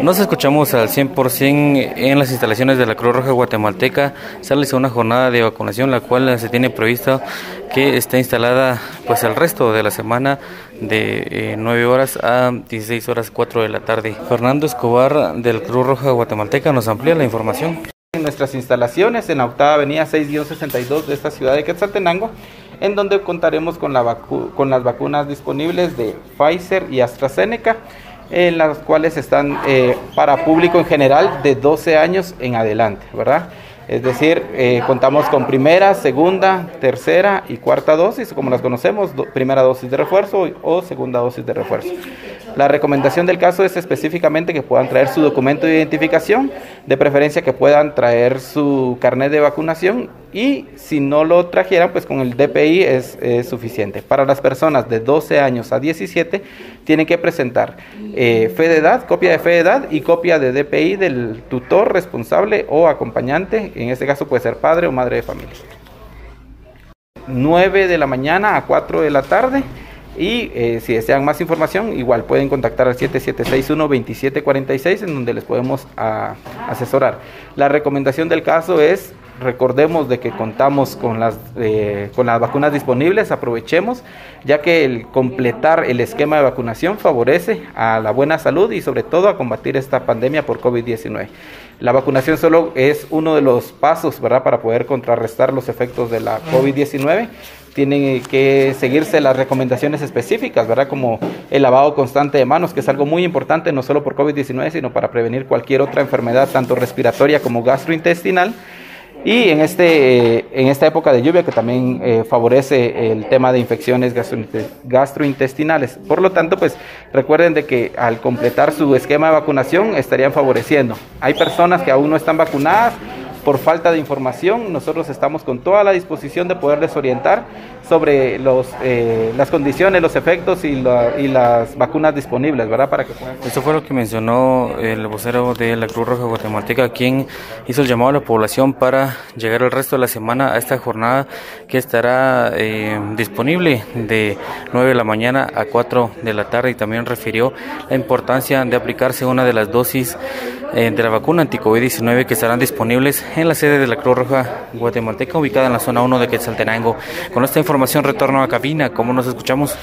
Nos escuchamos al 100% en las instalaciones de la Cruz Roja Guatemalteca. Se realiza una jornada de vacunación, la cual se tiene previsto que esté instalada pues el resto de la semana de 9 eh, horas a 16 horas 4 de la tarde. Fernando Escobar del Cruz Roja Guatemalteca nos amplía la información. En nuestras instalaciones en la octava avenida 6-62 de esta ciudad de Quetzaltenango, en donde contaremos con, la con las vacunas disponibles de Pfizer y AstraZeneca en las cuales están eh, para público en general de 12 años en adelante, ¿verdad? Es decir, eh, contamos con primera, segunda, tercera y cuarta dosis, como las conocemos, primera dosis de refuerzo o segunda dosis de refuerzo. La recomendación del caso es específicamente que puedan traer su documento de identificación, de preferencia que puedan traer su carnet de vacunación y si no lo trajeran, pues con el DPI es, suficiente. Para las personas de 12 años a 17, tienen que presentar eh, fe de edad, copia de fe de edad y copia de DPI del tutor responsable o acompañante, en este caso puede ser padre o madre de familia. 9 de la mañana a 4 de la tarde. Y eh, si desean más información, igual pueden contactar al 7761-2746 en donde les podemos asesorar. La recomendación del caso es recordemos de que contamos con las, eh, con las vacunas disponibles, aprovechemos, ya que el completar el esquema de vacunación favorece a la buena salud y sobre todo a combatir esta pandemia por COVID-19. La vacunación solo es uno de los pasos, ¿verdad?, para poder contrarrestar los efectos de la COVID-19. Tienen que seguirse las recomendaciones específicas, ¿verdad?, como el lavado constante de manos, que es algo muy importante no solo por COVID-19, sino para prevenir cualquier otra enfermedad, tanto respiratoria como gastrointestinal y en, este, en esta época de lluvia que también eh, favorece el tema de infecciones gastrointestinales. Por lo tanto, pues recuerden de que al completar su esquema de vacunación estarían favoreciendo. Hay personas que aún no están vacunadas por falta de información. Nosotros estamos con toda la disposición de poderles orientar sobre los, eh, las condiciones, los efectos y, y, las vacunas disponibles, ¿verdad? Para que Esto fue lo que mencionó el vocero de la Cruz Roja Guatemalteca, quien hizo el llamado a la población para llegar el resto de la semana a esta jornada que estará eh, disponible de 9 de la mañana a 4 de la tarde y también refirió la importancia de aplicarse una de las dosis de la vacuna anti-COVID-19 que estarán disponibles en la sede de la Cruz Roja Guatemalteca ubicada en la zona 1 de Quetzaltenango. Con esta información retorno a cabina, ¿cómo nos escuchamos?